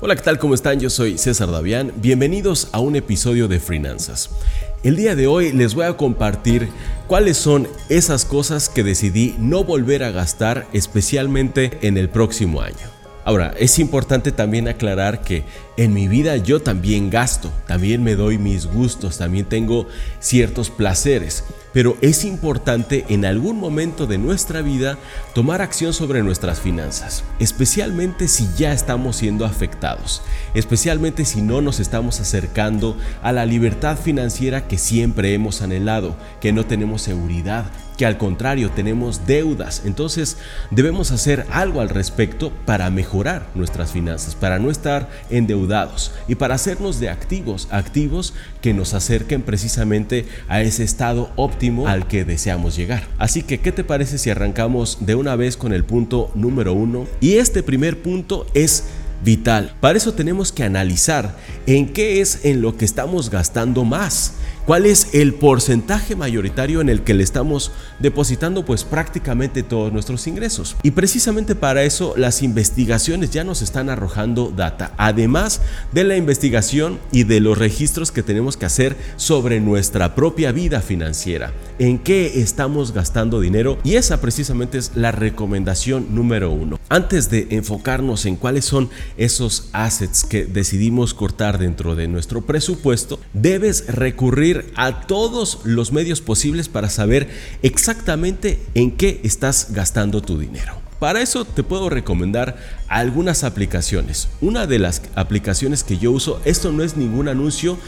Hola, ¿qué tal? ¿Cómo están? Yo soy César Davián. Bienvenidos a un episodio de Finanzas. El día de hoy les voy a compartir cuáles son esas cosas que decidí no volver a gastar especialmente en el próximo año. Ahora, es importante también aclarar que en mi vida yo también gasto, también me doy mis gustos, también tengo ciertos placeres, pero es importante en algún momento de nuestra vida tomar acción sobre nuestras finanzas, especialmente si ya estamos siendo afectados, especialmente si no nos estamos acercando a la libertad financiera que siempre hemos anhelado, que no tenemos seguridad, que al contrario tenemos deudas. Entonces debemos hacer algo al respecto para mejorar nuestras finanzas, para no estar endeudados y para hacernos de activos, activos que nos acerquen precisamente a ese estado óptimo al que deseamos llegar. Así que, ¿qué te parece si arrancamos de una vez con el punto número uno? Y este primer punto es vital. Para eso tenemos que analizar en qué es en lo que estamos gastando más cuál es el porcentaje mayoritario en el que le estamos depositando pues prácticamente todos nuestros ingresos. Y precisamente para eso las investigaciones ya nos están arrojando data, además de la investigación y de los registros que tenemos que hacer sobre nuestra propia vida financiera, en qué estamos gastando dinero y esa precisamente es la recomendación número uno. Antes de enfocarnos en cuáles son esos assets que decidimos cortar dentro de nuestro presupuesto, debes recurrir a todos los medios posibles para saber exactamente en qué estás gastando tu dinero. Para eso te puedo recomendar algunas aplicaciones. Una de las aplicaciones que yo uso, esto no es ningún anuncio,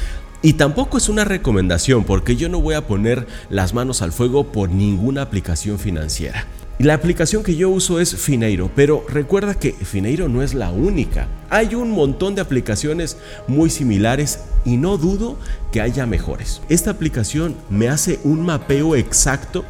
y tampoco es una recomendación porque yo no voy a poner las manos al fuego por ninguna aplicación financiera. La aplicación que yo uso es Fineiro, pero recuerda que Fineiro no es la única. Hay un montón de aplicaciones muy similares y no dudo que haya mejores. Esta aplicación me hace un mapeo exacto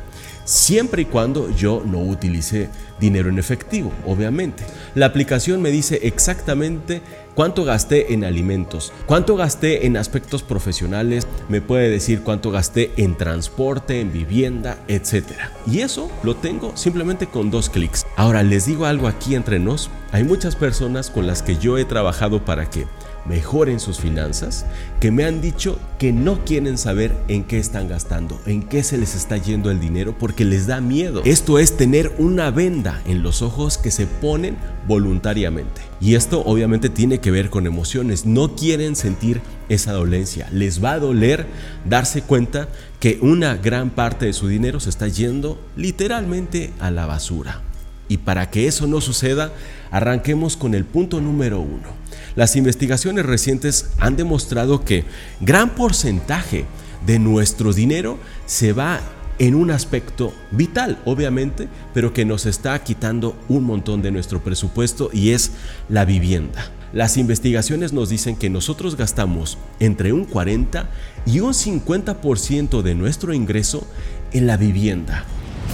siempre y cuando yo no utilice dinero en efectivo, obviamente. La aplicación me dice exactamente cuánto gasté en alimentos, cuánto gasté en aspectos profesionales, me puede decir cuánto gasté en transporte, en vivienda, etc. Y eso lo tengo simplemente con dos clics. Ahora les digo algo aquí entre nos, hay muchas personas con las que yo he trabajado para que mejoren sus finanzas, que me han dicho que no quieren saber en qué están gastando, en qué se les está yendo el dinero porque les da miedo. Esto es tener una venda en los ojos que se ponen voluntariamente. Y esto obviamente tiene que ver con emociones. No quieren sentir esa dolencia. Les va a doler darse cuenta que una gran parte de su dinero se está yendo literalmente a la basura. Y para que eso no suceda, arranquemos con el punto número uno. Las investigaciones recientes han demostrado que gran porcentaje de nuestro dinero se va en un aspecto vital, obviamente, pero que nos está quitando un montón de nuestro presupuesto y es la vivienda. Las investigaciones nos dicen que nosotros gastamos entre un 40 y un 50% de nuestro ingreso en la vivienda.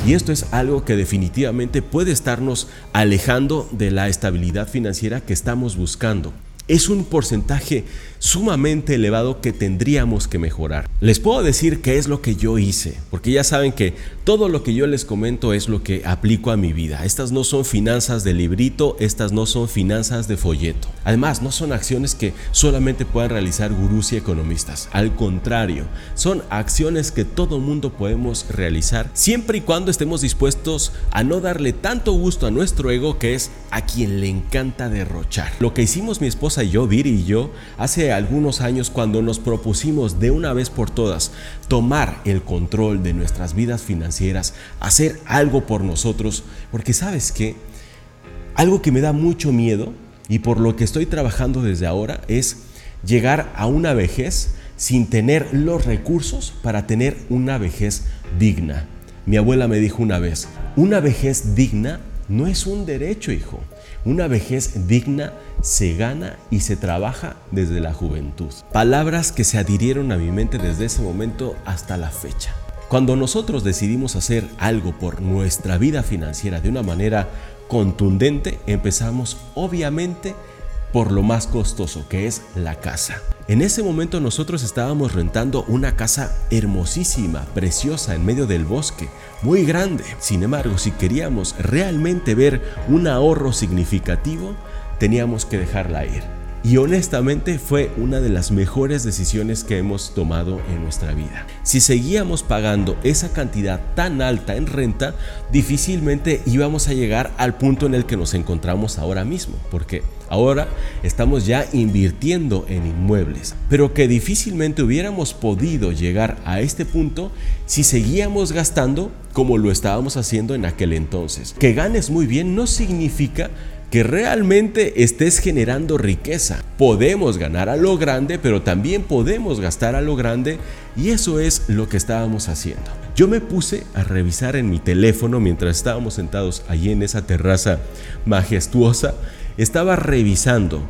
Y esto es algo que definitivamente puede estarnos alejando de la estabilidad financiera que estamos buscando. Es un porcentaje sumamente elevado que tendríamos que mejorar. Les puedo decir qué es lo que yo hice, porque ya saben que todo lo que yo les comento es lo que aplico a mi vida. Estas no son finanzas de librito, estas no son finanzas de folleto. Además, no son acciones que solamente puedan realizar gurús y economistas. Al contrario, son acciones que todo mundo podemos realizar siempre y cuando estemos dispuestos a no darle tanto gusto a nuestro ego que es a quien le encanta derrochar. Lo que hicimos mi esposa y yo, Viri y yo, hace algunos años cuando nos propusimos de una vez por todas tomar el control de nuestras vidas financieras, hacer algo por nosotros, porque sabes que algo que me da mucho miedo y por lo que estoy trabajando desde ahora es llegar a una vejez sin tener los recursos para tener una vejez digna. Mi abuela me dijo una vez, una vejez digna no es un derecho, hijo. Una vejez digna se gana y se trabaja desde la juventud. Palabras que se adhirieron a mi mente desde ese momento hasta la fecha. Cuando nosotros decidimos hacer algo por nuestra vida financiera de una manera contundente, empezamos obviamente por lo más costoso, que es la casa. En ese momento nosotros estábamos rentando una casa hermosísima, preciosa, en medio del bosque, muy grande. Sin embargo, si queríamos realmente ver un ahorro significativo, teníamos que dejarla ir. y honestamente fue una de las mejores decisiones que hemos tomado en nuestra vida. Si seguíamos pagando esa cantidad tan alta en renta, difícilmente íbamos a llegar al punto en el que nos encontramos ahora mismo, porque ahora estamos ya invirtiendo en inmuebles, pero que difícilmente hubiéramos podido llegar a este punto si seguíamos gastando como lo estábamos haciendo en aquel entonces. Que ganes muy bien no significa que realmente estés generando riqueza. Podemos ganar a lo grande, pero también podemos gastar a lo grande y eso es lo que estábamos haciendo. Yo me puse a revisar en mi teléfono mientras estábamos sentados allí en esa terraza majestuosa, estaba revisando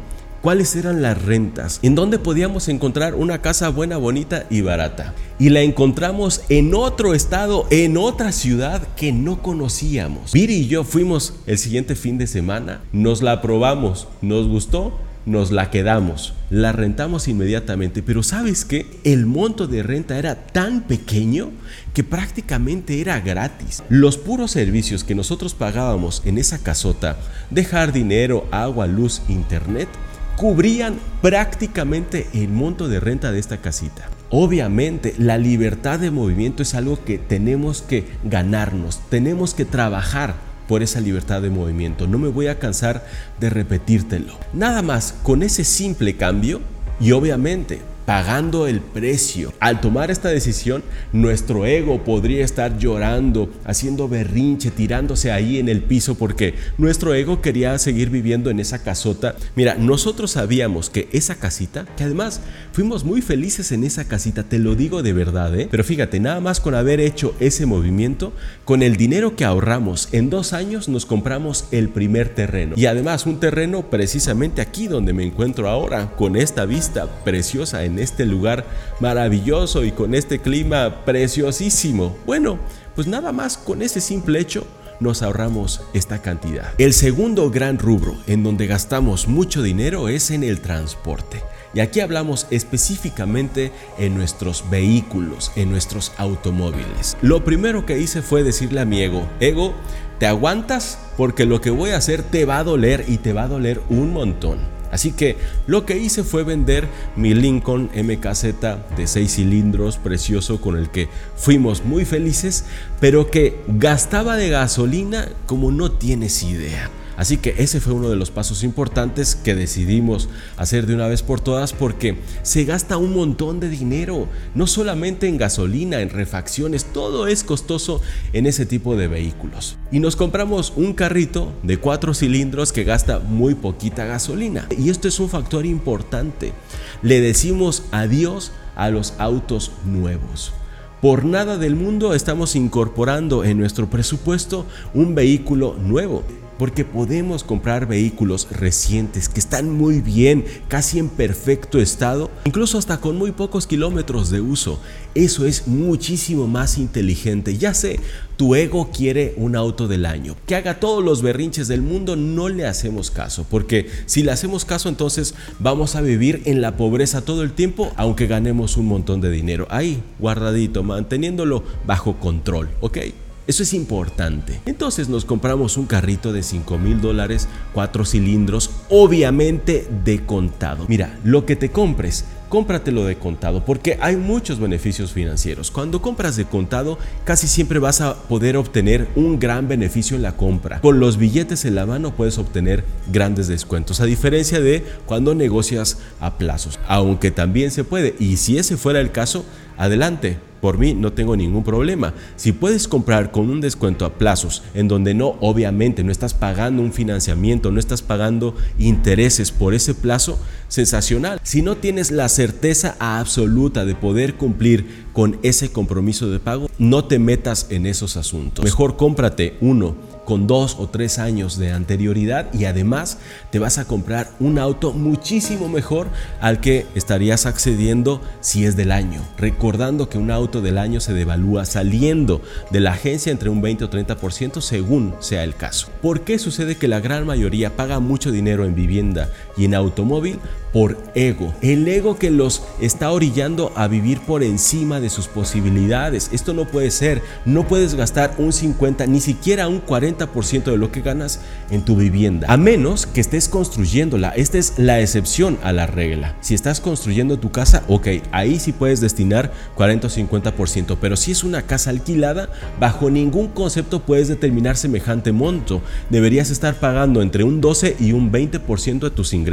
cuáles eran las rentas, en dónde podíamos encontrar una casa buena, bonita y barata. Y la encontramos en otro estado, en otra ciudad que no conocíamos. Viri y yo fuimos el siguiente fin de semana, nos la probamos, nos gustó, nos la quedamos, la rentamos inmediatamente, pero ¿sabes qué? El monto de renta era tan pequeño que prácticamente era gratis. Los puros servicios que nosotros pagábamos en esa casota, dejar dinero, agua, luz, internet, cubrían prácticamente el monto de renta de esta casita. Obviamente la libertad de movimiento es algo que tenemos que ganarnos, tenemos que trabajar por esa libertad de movimiento. No me voy a cansar de repetírtelo. Nada más con ese simple cambio y obviamente pagando el precio. Al tomar esta decisión, nuestro ego podría estar llorando, haciendo berrinche, tirándose ahí en el piso porque nuestro ego quería seguir viviendo en esa casota. Mira, nosotros sabíamos que esa casita, que además fuimos muy felices en esa casita, te lo digo de verdad, ¿eh? pero fíjate, nada más con haber hecho ese movimiento, con el dinero que ahorramos en dos años nos compramos el primer terreno. Y además un terreno precisamente aquí donde me encuentro ahora, con esta vista preciosa en este lugar maravilloso y con este clima preciosísimo. Bueno, pues nada más con ese simple hecho nos ahorramos esta cantidad. El segundo gran rubro en donde gastamos mucho dinero es en el transporte. Y aquí hablamos específicamente en nuestros vehículos, en nuestros automóviles. Lo primero que hice fue decirle a mi ego, ego, ¿te aguantas? Porque lo que voy a hacer te va a doler y te va a doler un montón. Así que lo que hice fue vender mi Lincoln MKZ de 6 cilindros precioso con el que fuimos muy felices, pero que gastaba de gasolina como no tienes idea. Así que ese fue uno de los pasos importantes que decidimos hacer de una vez por todas porque se gasta un montón de dinero, no solamente en gasolina, en refacciones, todo es costoso en ese tipo de vehículos. Y nos compramos un carrito de cuatro cilindros que gasta muy poquita gasolina. Y esto es un factor importante. Le decimos adiós a los autos nuevos. Por nada del mundo estamos incorporando en nuestro presupuesto un vehículo nuevo porque podemos comprar vehículos recientes que están muy bien, casi en perfecto estado, incluso hasta con muy pocos kilómetros de uso. Eso es muchísimo más inteligente. Ya sé, tu ego quiere un auto del año. Que haga todos los berrinches del mundo, no le hacemos caso, porque si le hacemos caso entonces vamos a vivir en la pobreza todo el tiempo, aunque ganemos un montón de dinero. Ahí, guardadito, manteniéndolo bajo control, ¿ok? Eso es importante. Entonces nos compramos un carrito de 5 mil dólares, cuatro cilindros, obviamente de contado. Mira, lo que te compres, cómpratelo de contado porque hay muchos beneficios financieros. Cuando compras de contado, casi siempre vas a poder obtener un gran beneficio en la compra. Con los billetes en la mano puedes obtener grandes descuentos, a diferencia de cuando negocias a plazos. Aunque también se puede, y si ese fuera el caso, adelante por mí no tengo ningún problema. Si puedes comprar con un descuento a plazos, en donde no, obviamente, no estás pagando un financiamiento, no estás pagando intereses por ese plazo, sensacional. Si no tienes la certeza absoluta de poder cumplir con ese compromiso de pago, no te metas en esos asuntos. Mejor cómprate uno con dos o tres años de anterioridad y además te vas a comprar un auto muchísimo mejor al que estarías accediendo si es del año. Recordando que un auto del año se devalúa saliendo de la agencia entre un 20 o 30% según sea el caso. ¿Por qué sucede que la gran mayoría paga mucho dinero en vivienda y en automóvil por ego. El ego que los está orillando a vivir por encima de sus posibilidades. Esto no puede ser. No puedes gastar un 50, ni siquiera un 40% de lo que ganas en tu vivienda. A menos que estés construyéndola. Esta es la excepción a la regla. Si estás construyendo tu casa, ok, ahí sí puedes destinar 40 o 50%. Pero si es una casa alquilada, bajo ningún concepto puedes determinar semejante monto. Deberías estar pagando entre un 12 y un 20% de tus ingresos.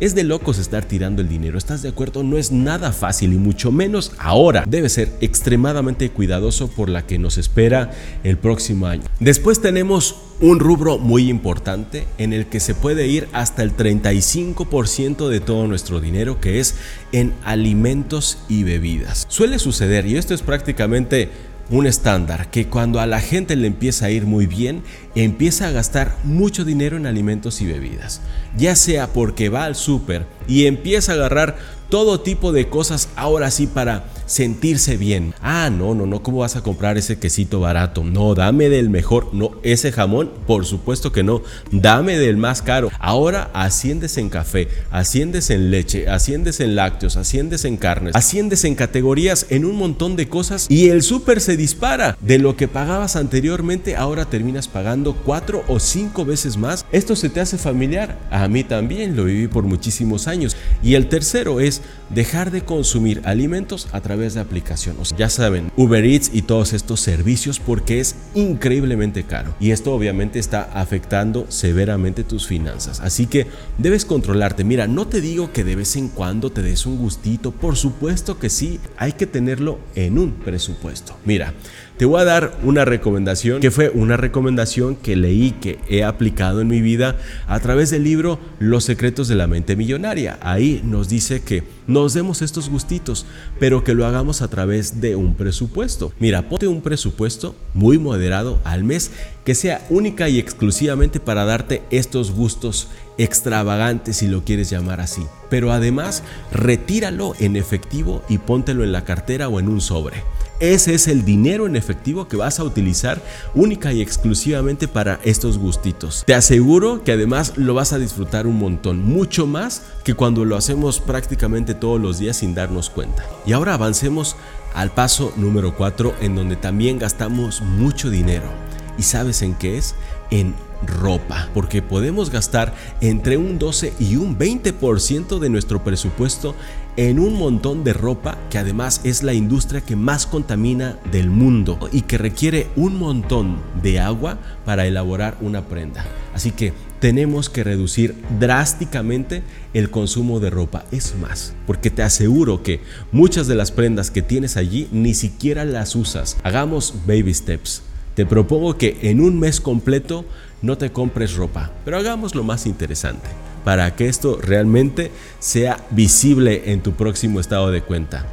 Es de locos estar tirando el dinero. ¿Estás de acuerdo? No es nada fácil y mucho menos ahora. Debe ser extremadamente cuidadoso por la que nos espera el próximo año. Después tenemos un rubro muy importante en el que se puede ir hasta el 35% de todo nuestro dinero que es en alimentos y bebidas. Suele suceder y esto es prácticamente un estándar que cuando a la gente le empieza a ir muy bien, empieza a gastar mucho dinero en alimentos y bebidas, ya sea porque va al súper y empieza a agarrar todo tipo de cosas ahora sí para sentirse bien. Ah, no, no, no, ¿cómo vas a comprar ese quesito barato? No, dame del mejor. No, ese jamón, por supuesto que no. Dame del más caro. Ahora asciendes en café, asciendes en leche, asciendes en lácteos, asciendes en carnes, asciendes en categorías, en un montón de cosas y el súper se dispara. De lo que pagabas anteriormente, ahora terminas pagando cuatro o cinco veces más. ¿Esto se te hace familiar? A mí también, lo viví por muchísimos años. Y el tercero es dejar de consumir alimentos a través de aplicaciones. ya saben, Uber Eats y todos estos servicios porque es increíblemente caro. Y esto obviamente está afectando severamente tus finanzas. Así que debes controlarte. Mira, no te digo que de vez en cuando te des un gustito. Por supuesto que sí, hay que tenerlo en un presupuesto. Mira, te voy a dar una recomendación que fue una recomendación que leí, que he aplicado en mi vida a través del libro Los secretos de la mente millonaria. Ahí nos dice que nos demos estos gustitos, pero que lo hagamos a través de un presupuesto. Mira, ponte un presupuesto muy moderado al mes que sea única y exclusivamente para darte estos gustos extravagantes si lo quieres llamar así. Pero además, retíralo en efectivo y póntelo en la cartera o en un sobre. Ese es el dinero en efectivo que vas a utilizar única y exclusivamente para estos gustitos. Te aseguro que además lo vas a disfrutar un montón, mucho más que cuando lo hacemos prácticamente todos los días sin darnos cuenta. Y ahora avancemos al paso número 4 en donde también gastamos mucho dinero. ¿Y sabes en qué es? En ropa, porque podemos gastar entre un 12 y un 20% de nuestro presupuesto en un montón de ropa que además es la industria que más contamina del mundo y que requiere un montón de agua para elaborar una prenda. Así que tenemos que reducir drásticamente el consumo de ropa. Es más, porque te aseguro que muchas de las prendas que tienes allí ni siquiera las usas. Hagamos baby steps. Te propongo que en un mes completo no te compres ropa, pero hagamos lo más interesante para que esto realmente sea visible en tu próximo estado de cuenta.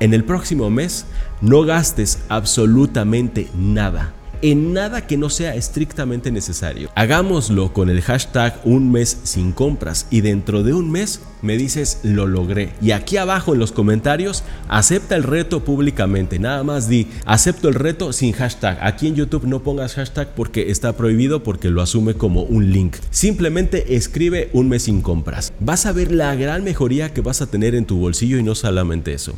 En el próximo mes no gastes absolutamente nada en nada que no sea estrictamente necesario. Hagámoslo con el hashtag un mes sin compras y dentro de un mes me dices lo logré. Y aquí abajo en los comentarios acepta el reto públicamente. Nada más di acepto el reto sin hashtag. Aquí en YouTube no pongas hashtag porque está prohibido porque lo asume como un link. Simplemente escribe un mes sin compras. Vas a ver la gran mejoría que vas a tener en tu bolsillo y no solamente eso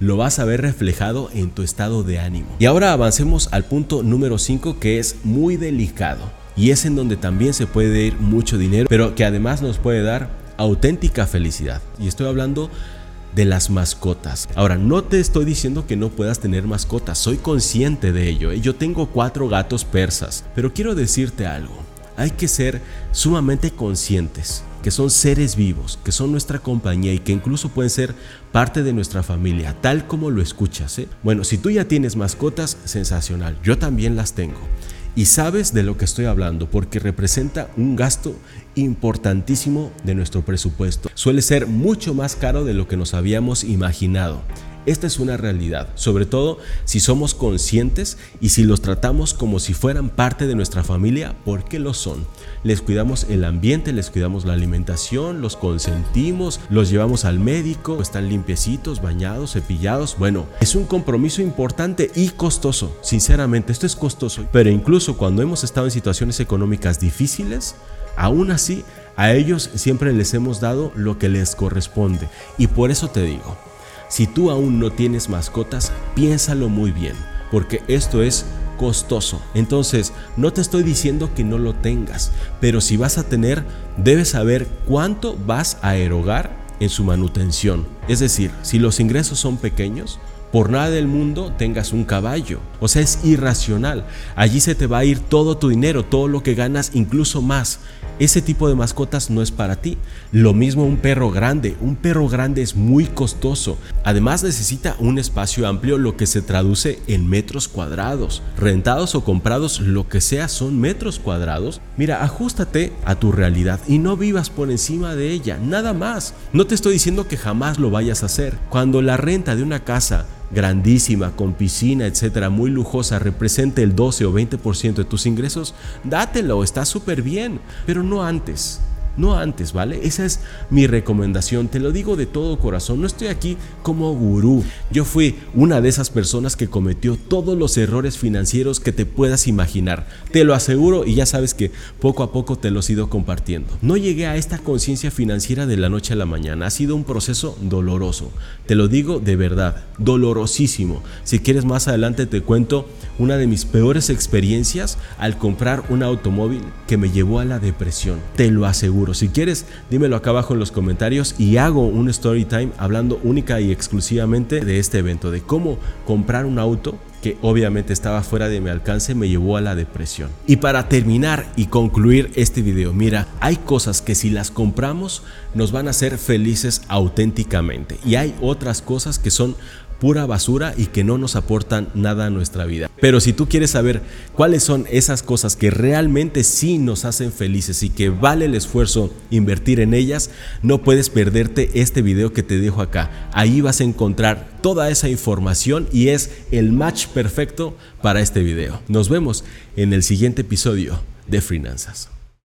lo vas a ver reflejado en tu estado de ánimo. Y ahora avancemos al punto número 5 que es muy delicado y es en donde también se puede ir mucho dinero, pero que además nos puede dar auténtica felicidad. Y estoy hablando de las mascotas. Ahora, no te estoy diciendo que no puedas tener mascotas, soy consciente de ello. ¿eh? Yo tengo cuatro gatos persas, pero quiero decirte algo. Hay que ser sumamente conscientes que son seres vivos, que son nuestra compañía y que incluso pueden ser parte de nuestra familia, tal como lo escuchas. ¿eh? Bueno, si tú ya tienes mascotas, sensacional, yo también las tengo. Y sabes de lo que estoy hablando porque representa un gasto importantísimo de nuestro presupuesto. Suele ser mucho más caro de lo que nos habíamos imaginado. Esta es una realidad, sobre todo si somos conscientes y si los tratamos como si fueran parte de nuestra familia, porque lo son. Les cuidamos el ambiente, les cuidamos la alimentación, los consentimos, los llevamos al médico, están limpiecitos, bañados, cepillados. Bueno, es un compromiso importante y costoso, sinceramente, esto es costoso, pero incluso cuando hemos estado en situaciones económicas difíciles, aún así A ellos siempre les hemos dado lo que les corresponde y por eso te digo, si tú aún no tienes mascotas, piénsalo muy bien, porque esto es costoso. Entonces, no te estoy diciendo que no lo tengas, pero si vas a tener, debes saber cuánto vas a erogar en su manutención. Es decir, si los ingresos son pequeños, por nada del mundo tengas un caballo. O sea, es irracional. Allí se te va a ir todo tu dinero, todo lo que ganas, incluso más. Ese tipo de mascotas no es para ti. Lo mismo un perro grande. Un perro grande es muy costoso. Además necesita un espacio amplio, lo que se traduce en metros cuadrados. Rentados o comprados, lo que sea, son metros cuadrados. Mira, ajustate a tu realidad y no vivas por encima de ella. Nada más. No te estoy diciendo que jamás lo vayas a hacer. Cuando la renta de una casa grandísima, con piscina, etcétera, muy lujosa, represente el 12 o 20% de tus ingresos, dátelo, está súper bien, pero no antes no antes, ¿vale? Esa es mi recomendación, te lo digo de todo corazón, no estoy aquí como gurú. Yo fui una de esas personas que cometió todos los errores financieros que te puedas imaginar. Te lo aseguro y ya sabes que poco a poco te los he ido compartiendo. No llegué a esta conciencia financiera de la noche a la mañana, ha sido un proceso doloroso. Te lo digo de verdad, dolorosísimo. Si quieres más adelante te cuento una de mis peores experiencias al comprar un automóvil que me llevó a la depresión. Te lo aseguro. Si quieres, dímelo acá abajo en los comentarios y hago un story time hablando única y exclusivamente de este evento, de cómo comprar un auto que obviamente estaba fuera de mi alcance me llevó a la depresión. Y para terminar y concluir este video, mira, hay cosas que si las compramos nos van a hacer felices auténticamente y hay otras cosas que son pura basura y que no nos aportan nada a nuestra vida. Pero si tú quieres saber cuáles son esas cosas que realmente sí nos hacen felices y que vale el esfuerzo invertir en ellas, no puedes perderte este video que te dejo acá. Ahí vas a encontrar toda esa información y es el match perfecto para este video. Nos vemos en el siguiente episodio de Finanzas.